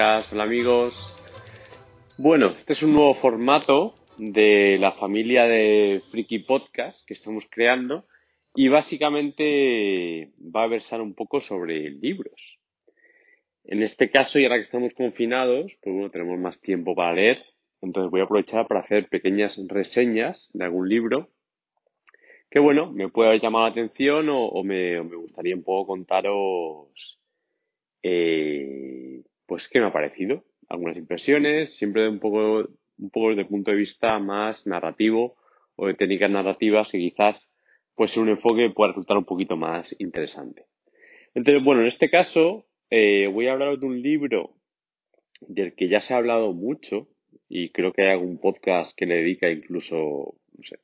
hola amigos. Bueno, este es un nuevo formato de la familia de Friki Podcast que estamos creando y básicamente va a versar un poco sobre libros. En este caso, y ahora que estamos confinados, pues bueno, tenemos más tiempo para leer, entonces voy a aprovechar para hacer pequeñas reseñas de algún libro que bueno, me puede haber llamado la atención o, o me, o me gustaría un poco contaros eh, pues qué me ha parecido, algunas impresiones, siempre de un poco, un poco desde punto de vista más narrativo o de técnicas narrativas que quizás pues un enfoque pueda resultar un poquito más interesante. Entonces, bueno, en este caso eh, voy a hablar de un libro del que ya se ha hablado mucho y creo que hay algún podcast que le dedica incluso, no sé,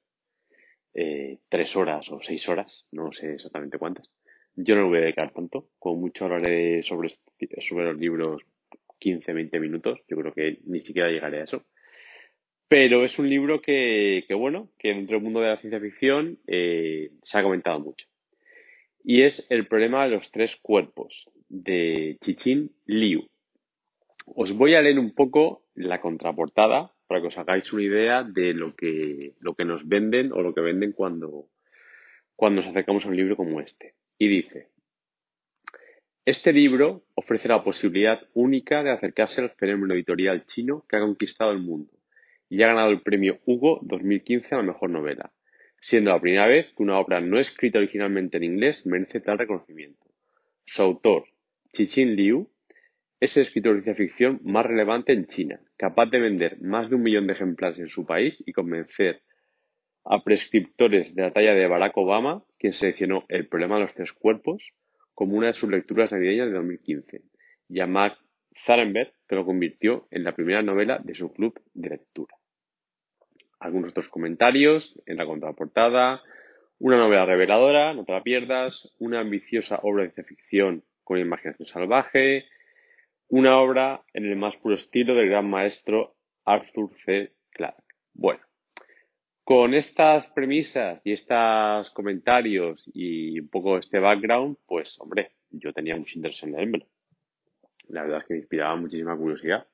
eh, tres horas o seis horas, no sé exactamente cuántas. Yo no lo voy a dedicar tanto, como mucho hablaré sobre, sobre los libros 15, 20 minutos, yo creo que ni siquiera llegaré a eso. Pero es un libro que, bueno, que dentro del mundo de la ciencia ficción eh, se ha comentado mucho. Y es El problema de los tres cuerpos, de Chichin Liu. Os voy a leer un poco la contraportada para que os hagáis una idea de lo que, lo que nos venden o lo que venden cuando, cuando nos acercamos a un libro como este. Y dice, este libro ofrece la posibilidad única de acercarse al fenómeno editorial chino que ha conquistado el mundo y ha ganado el premio Hugo 2015 a la mejor novela, siendo la primera vez que una obra no escrita originalmente en inglés merece tal reconocimiento. Su autor, Chichin Liu, es el escritor de ciencia ficción más relevante en China, capaz de vender más de un millón de ejemplares en su país y convencer a prescriptores de la talla de Barack Obama, quien seleccionó El problema de los tres cuerpos como una de sus lecturas navideñas de 2015, y a Mark Zarenberg, que lo convirtió en la primera novela de su club de lectura. Algunos otros comentarios en la contraportada, una novela reveladora, no te la pierdas, una ambiciosa obra de ficción con imaginación salvaje, una obra en el más puro estilo del gran maestro Arthur C. Clarke. Bueno, con estas premisas y estos comentarios y un poco este background, pues hombre, yo tenía mucho interés en leérmelo. La verdad es que me inspiraba muchísima curiosidad.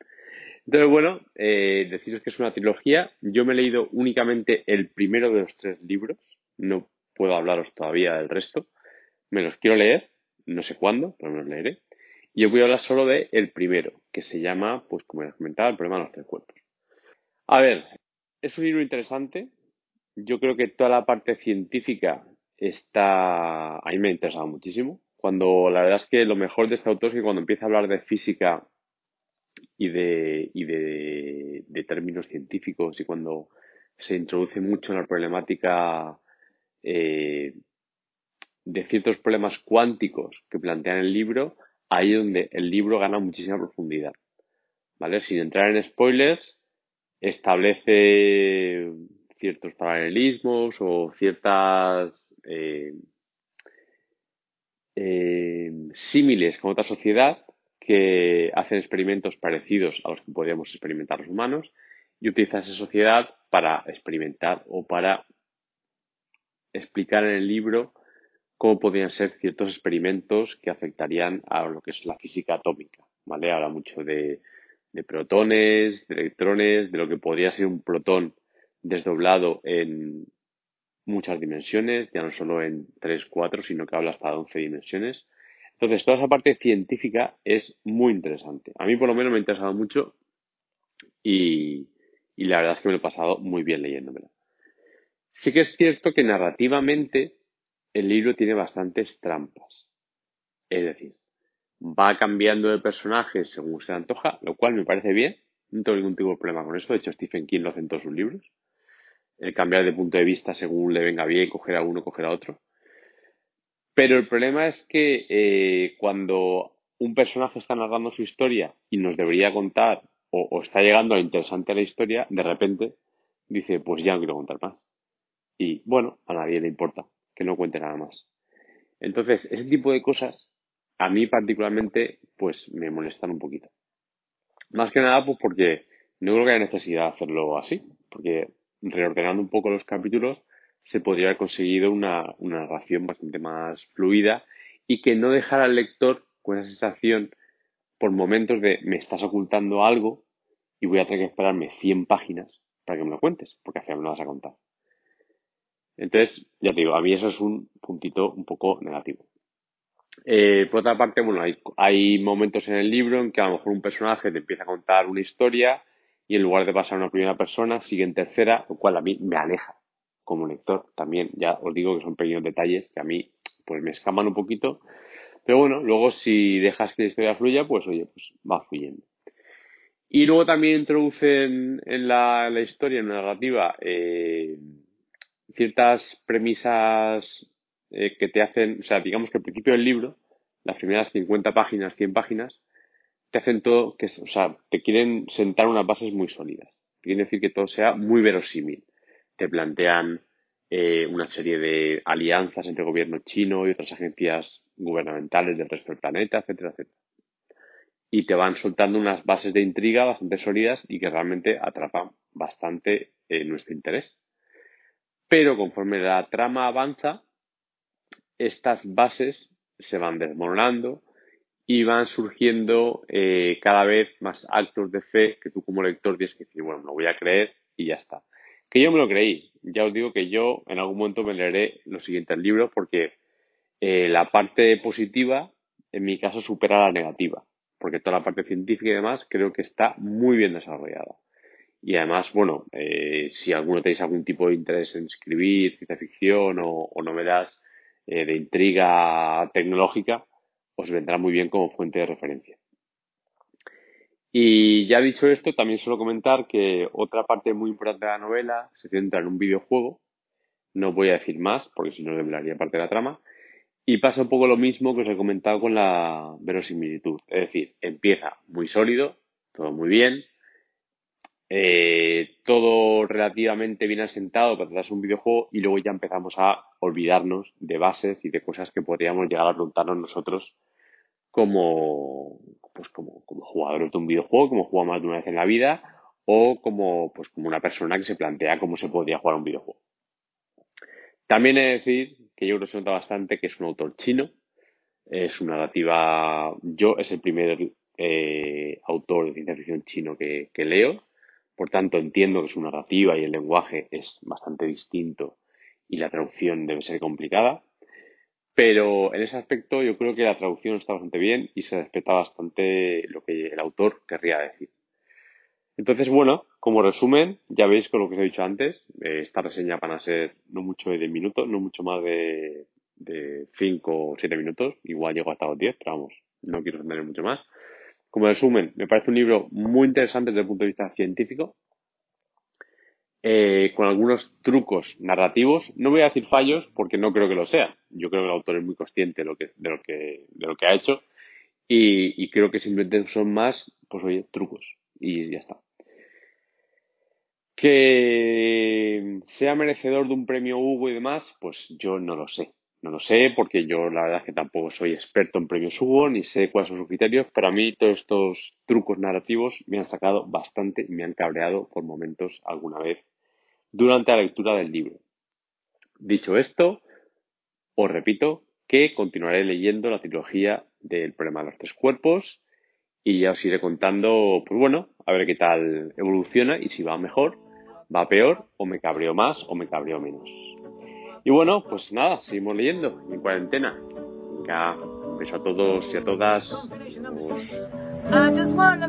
Entonces, bueno, eh, deciros que es una trilogía. Yo me he leído únicamente el primero de los tres libros. No puedo hablaros todavía del resto. Me los quiero leer. No sé cuándo, pero me los leeré. Y os voy a hablar solo de el primero, que se llama, pues como ya comentaba, El problema de los tres cuerpos. A ver, es un libro interesante. Yo creo que toda la parte científica está... A mí me ha interesado muchísimo. Cuando la verdad es que lo mejor de este autor es que cuando empieza a hablar de física y de, y de, de términos científicos y cuando se introduce mucho en la problemática eh, de ciertos problemas cuánticos que plantea en el libro, ahí es donde el libro gana muchísima profundidad. ¿Vale? Sin entrar en spoilers, establece ciertos paralelismos o ciertas eh, eh, símiles con otra sociedad que hacen experimentos parecidos a los que podríamos experimentar los humanos y utiliza esa sociedad para experimentar o para explicar en el libro cómo podrían ser ciertos experimentos que afectarían a lo que es la física atómica. ¿vale? Habla mucho de, de protones, de electrones, de lo que podría ser un protón desdoblado en muchas dimensiones, ya no solo en 3, 4, sino que habla hasta de 11 dimensiones. Entonces, toda esa parte científica es muy interesante. A mí, por lo menos, me ha interesado mucho y, la verdad es que me lo he pasado muy bien leyéndomelo. Sí que es cierto que narrativamente el libro tiene bastantes trampas. Es decir, va cambiando de personajes según se le antoja, lo cual me parece bien. No tengo ningún tipo de problema con eso. De hecho, Stephen King lo hace en todos sus libros. El cambiar de punto de vista según le venga bien, coger a uno, coger a otro. Pero el problema es que eh, cuando un personaje está narrando su historia y nos debería contar o, está llegando a lo interesante a la historia, de repente dice, pues ya no quiero contar más. Y bueno, a nadie le importa que no cuente nada más. Entonces, ese tipo de cosas a mí particularmente pues me molestan un poquito. Más que nada pues porque no creo que haya necesidad de hacerlo así, porque reordenando un poco los capítulos se podría haber conseguido una, narración bastante más fluida y que no dejara al lector con esa sensación por momentos de me estás ocultando algo y voy a tener que esperarme 100 páginas para que me lo cuentes, porque al final me lo vas a contar. Entonces, ya te digo, a mí eso es un puntito un poco negativo. Eh, por otra parte, bueno, hay, hay, momentos en el libro en que a lo mejor un personaje te empieza a contar una historia y en lugar de pasar a una primera persona, sigue en tercera, lo cual a mí me aleja como lector. También, ya os digo que son pequeños detalles que a mí pues me escaman un poquito. Pero bueno, luego si dejas que la historia fluya, pues oye, pues va fluyendo. Y luego también introducen en la, historia, en la narrativa, eh, ciertas premisas eh, que te hacen, o sea, digamos que al principio del libro, las primeras 50 páginas, 100 páginas, te hacen todo, que, o sea, te quieren sentar unas bases muy sólidas. Quieren decir que todo sea muy verosímil. Te plantean eh, una serie de alianzas entre el gobierno chino y otras agencias gubernamentales del resto del planeta, etcétera, etcétera. Y te van soltando unas bases de intriga bastante sólidas y que realmente atrapan bastante eh, nuestro interés. Pero conforme la trama avanza, estas bases se van desmoronando y van surgiendo eh, cada vez más actos de fe que tú como lector tienes que decir, bueno, me lo voy a creer y ya está. Que yo me lo creí. Ya os digo que yo en algún momento me leeré los siguientes libros porque eh, la parte positiva en mi caso supera la negativa. Porque toda la parte científica y demás creo que está muy bien desarrollada. Y además, bueno, eh, si alguno tenéis algún tipo de interés en escribir ciencia ficción o, novelas eh, de intriga tecnológica, os vendrá muy bien como fuente de referencia. Y ya dicho esto, también suelo comentar que otra parte muy importante de la novela se centra en un videojuego. No voy a decir más, porque si no le hablaría parte de la trama. Y pasa un poco lo mismo que os he comentado con la verosimilitud. Es decir, empieza muy sólido, todo muy bien, eh, todo relativamente bien asentado para tratarse un videojuego y luego ya empezamos a olvidarnos de bases y de cosas que podríamos llegar a preguntarnos nosotros como, pues como, como jugadores de un videojuego, como jugamos más de una vez en la vida, o como, pues como una persona que se plantea cómo se podría jugar un videojuego. También he de decir que yo creo que se nota bastante que es un autor chino, es una narrativa, yo es el primer eh, autor de ciencia ficción chino que leo, por tanto, entiendo que su narrativa y el lenguaje es bastante distinto y la traducción debe ser complicada. Pero en ese aspecto yo creo que la traducción está bastante bien y se respeta bastante lo que el autor querría decir. Entonces, bueno, como resumen, ya veis con lo que os he dicho antes, eh, esta reseña van a ser no mucho de 10 minutos, no mucho más de, de 5 o 7 minutos, igual llego hasta los 10, pero vamos, no quiero tener mucho más. Como resumen, me parece un libro muy interesante desde el punto de vista científico, eh, con algunos trucos narrativos. No voy a decir fallos porque no creo que lo sea. Yo creo que el autor es muy consciente de lo que, de lo que, de lo que ha hecho y, y creo que simplemente son más, pues oye, trucos y ya está. Que sea merecedor de un premio Hugo y demás, pues yo no lo sé. No lo sé porque yo la verdad es que tampoco soy experto en premios Hugo ni sé cuáles son sus criterios, pero a mí todos estos trucos narrativos me han sacado bastante y me han cabreado por momentos alguna vez durante la lectura del libro. Dicho esto, os repito que continuaré leyendo la trilogía del problema de los tres cuerpos y ya os iré contando, pues bueno, a ver qué tal evoluciona y si va mejor, va peor o me cabreo más o me cabreo menos. Y bueno, pues nada, seguimos leyendo en cuarentena. Un beso a todos y a todas. Pues... I just wanna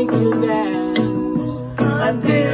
take you down. until.